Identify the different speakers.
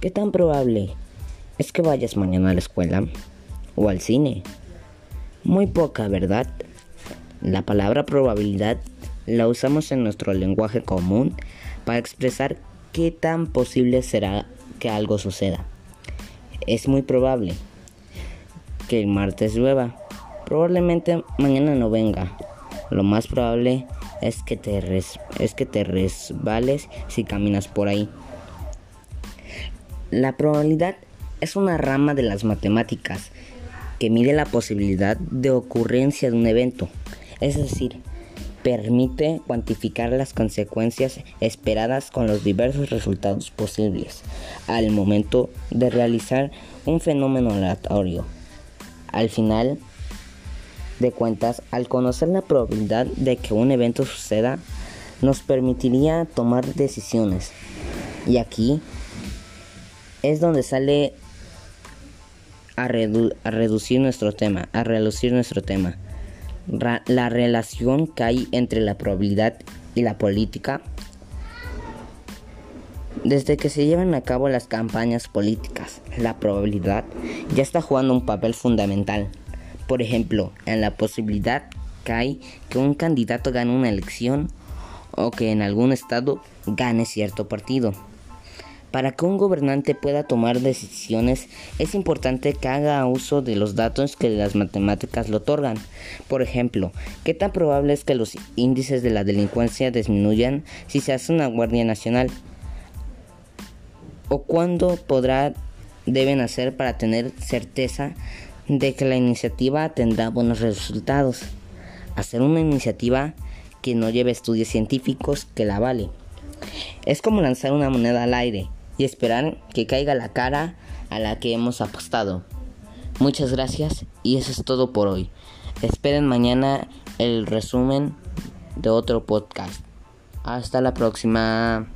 Speaker 1: ¿Qué tan probable es que vayas mañana a la escuela o al cine? Muy poca, ¿verdad? La palabra probabilidad la usamos en nuestro lenguaje común para expresar qué tan posible será que algo suceda. Es muy probable que el martes llueva. Probablemente mañana no venga. Lo más probable es que te, es que te resbales si caminas por ahí. La probabilidad es una rama de las matemáticas que mide la posibilidad de ocurrencia de un evento, es decir, permite cuantificar las consecuencias esperadas con los diversos resultados posibles al momento de realizar un fenómeno aleatorio. Al final de cuentas, al conocer la probabilidad de que un evento suceda, nos permitiría tomar decisiones. Y aquí es donde sale a, reducir nuestro tema, a reducir nuestro tema. la relación que hay entre la probabilidad y la política. Desde que se llevan a cabo las campañas políticas, la probabilidad ya está jugando un papel fundamental. Por ejemplo, en la posibilidad que hay que un candidato gane una elección o que en algún estado gane cierto partido. Para que un gobernante pueda tomar decisiones es importante que haga uso de los datos que las matemáticas le otorgan. Por ejemplo, ¿qué tan probable es que los índices de la delincuencia disminuyan si se hace una Guardia Nacional? ¿O cuándo podrá deben hacer para tener certeza de que la iniciativa tendrá buenos resultados? Hacer una iniciativa que no lleve estudios científicos que la vale. Es como lanzar una moneda al aire y esperar que caiga la cara a la que hemos apostado. Muchas gracias y eso es todo por hoy. Esperen mañana el resumen de otro podcast. Hasta la próxima.